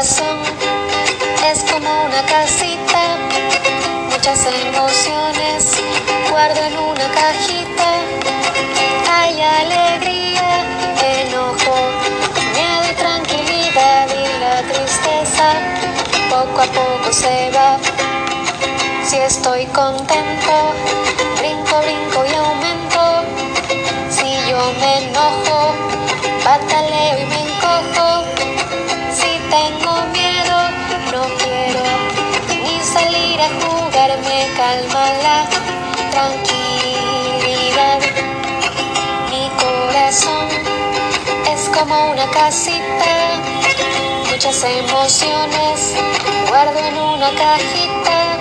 es como una casita, muchas emociones guardo en una cajita. Hay alegría, enojo, miedo y tranquilidad y la tristeza poco a poco se va. Si estoy contento, brinco, brinco y aumento. Si yo me enojo, la tranquilidad. Mi corazón es como una casita, muchas emociones guardo en una cajita.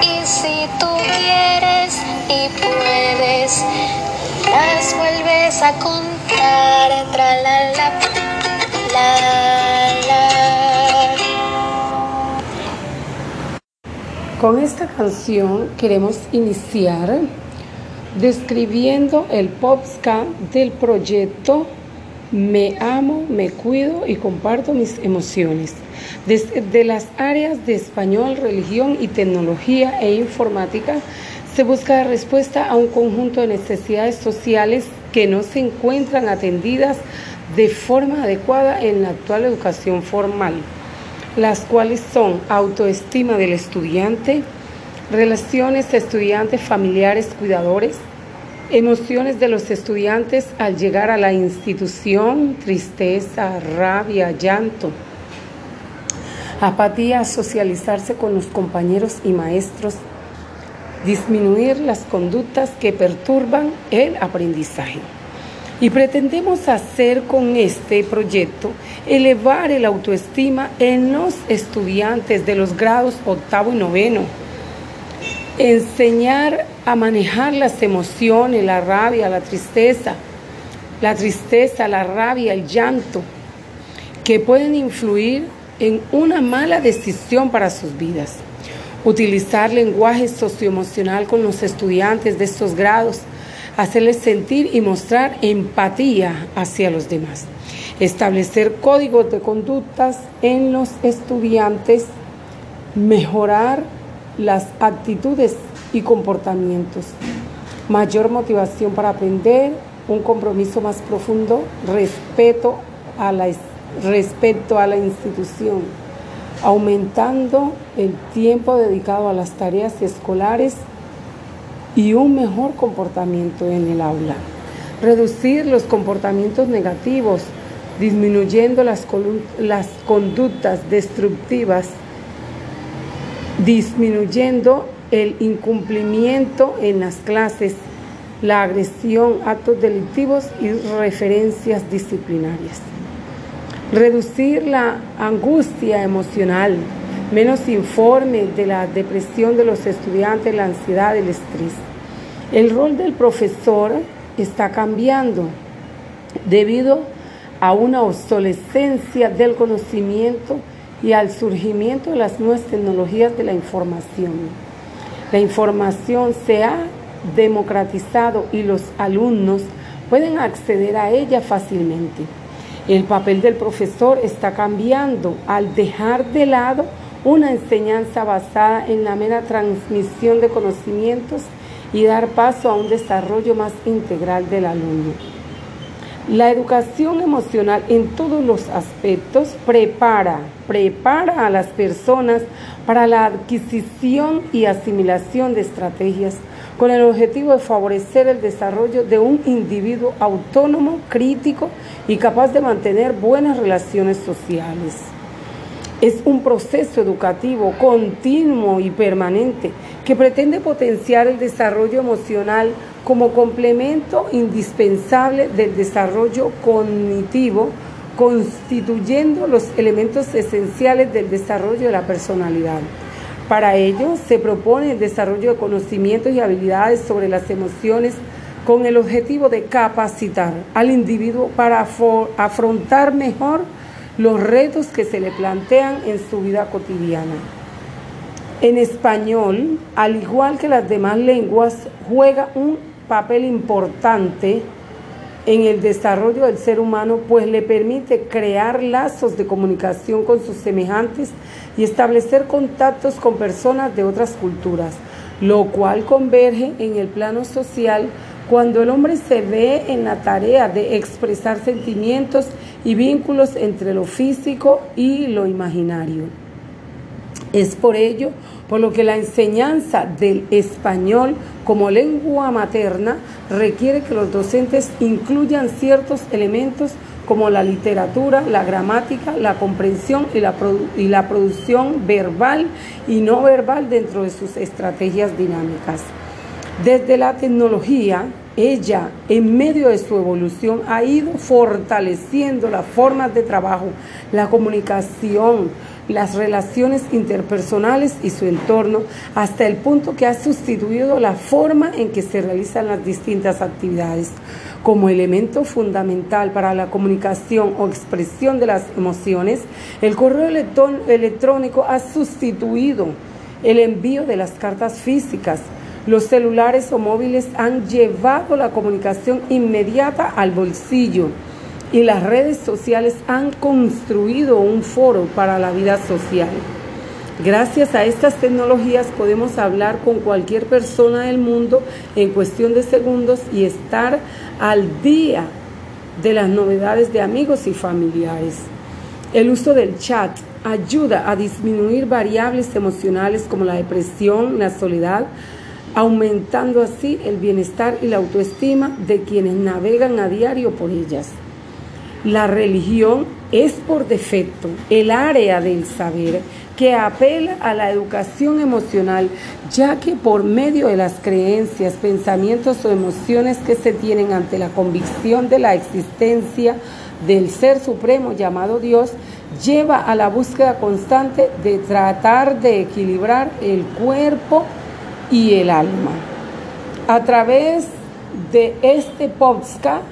Y si tú quieres y puedes, las vuelves a contar. Tra la la la la. Con esta canción queremos iniciar describiendo el podcast del proyecto Me amo, me cuido y comparto mis emociones. Desde las áreas de español, religión y tecnología e informática se busca respuesta a un conjunto de necesidades sociales que no se encuentran atendidas de forma adecuada en la actual educación formal, las cuales son autoestima del estudiante, relaciones estudiantes familiares cuidadores, emociones de los estudiantes al llegar a la institución, tristeza, rabia, llanto, apatía, socializarse con los compañeros y maestros, disminuir las conductas que perturban el aprendizaje. Y pretendemos hacer con este proyecto elevar el autoestima en los estudiantes de los grados octavo y noveno, enseñar a manejar las emociones, la rabia, la tristeza, la tristeza, la rabia, el llanto, que pueden influir en una mala decisión para sus vidas. Utilizar lenguaje socioemocional con los estudiantes de estos grados, hacerles sentir y mostrar empatía hacia los demás. Establecer códigos de conductas en los estudiantes, mejorar las actitudes y comportamientos, mayor motivación para aprender, un compromiso más profundo, respeto a la a la institución, aumentando el tiempo dedicado a las tareas escolares y un mejor comportamiento en el aula. Reducir los comportamientos negativos, disminuyendo las, conductas destructivas, disminuyendo el incumplimiento en las clases, la agresión, actos delictivos y referencias disciplinarias. Reducir la angustia emocional, menos informe de la depresión de los estudiantes, la ansiedad, el estrés. El rol del profesor está cambiando debido a una obsolescencia del conocimiento y al surgimiento de las nuevas tecnologías de la información. La información se ha democratizado y los alumnos pueden acceder a ella fácilmente. El papel del profesor está cambiando al dejar de lado una enseñanza basada en la mera transmisión de conocimientos y dar paso a un desarrollo más integral del alumno. La educación emocional en todos los aspectos prepara, prepara a las personas para la adquisición y asimilación de estrategias con el objetivo de favorecer el desarrollo de un individuo autónomo, crítico y capaz de mantener buenas relaciones sociales. Es un proceso educativo continuo y permanente que pretende potenciar el desarrollo emocional como complemento indispensable del desarrollo cognitivo, constituyendo los elementos esenciales del desarrollo de la personalidad. Para ello se propone el desarrollo de conocimientos y habilidades sobre las emociones con el objetivo de capacitar al individuo para afrontar mejor los retos que se le plantean en su vida cotidiana. En español, al igual que las demás lenguas, juega un papel importante en el desarrollo del ser humano, pues le permite crear lazos de comunicación con sus semejantes y establecer contactos con personas de otras culturas, lo cual converge en el plano social cuando el hombre se ve en la tarea de expresar sentimientos y vínculos entre lo físico y lo imaginario. Es por ello por lo que la enseñanza del español como lengua materna requiere que los docentes incluyan ciertos elementos como la literatura, la gramática, la comprensión y la, y la producción verbal y no verbal dentro de sus estrategias dinámicas. Desde la tecnología, ella, en medio de su evolución, ha ido fortaleciendo las formas de trabajo, la comunicación, las relaciones interpersonales y su entorno, hasta el punto que ha sustituido la forma en que se realizan las distintas actividades. Como elemento fundamental para la comunicación o expresión de las emociones, el correo electrónico ha sustituido el envío de las cartas físicas. Los celulares o móviles han llevado la comunicación inmediata al bolsillo y las redes sociales han construido un foro para la vida social. Gracias a estas tecnologías podemos hablar con cualquier persona del mundo en cuestión de segundos y estar al día de las novedades de amigos y familiares. El uso del chat ayuda a disminuir variables emocionales como la depresión, la soledad, aumentando así el bienestar y la autoestima de quienes navegan a diario por ellas. La religión es por defecto el área del saber que apela a la educación emocional, ya que por medio de las creencias, pensamientos o emociones que se tienen ante la convicción de la existencia del Ser Supremo llamado Dios, lleva a la búsqueda constante de tratar de equilibrar el cuerpo y el alma. A través de este podcast,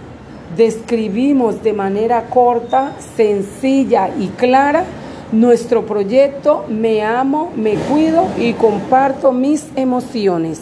describimos de manera corta, sencilla y clara nuestro proyecto Me amo, me cuido y comparto mis emociones.